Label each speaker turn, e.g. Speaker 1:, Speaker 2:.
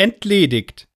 Speaker 1: entledigt.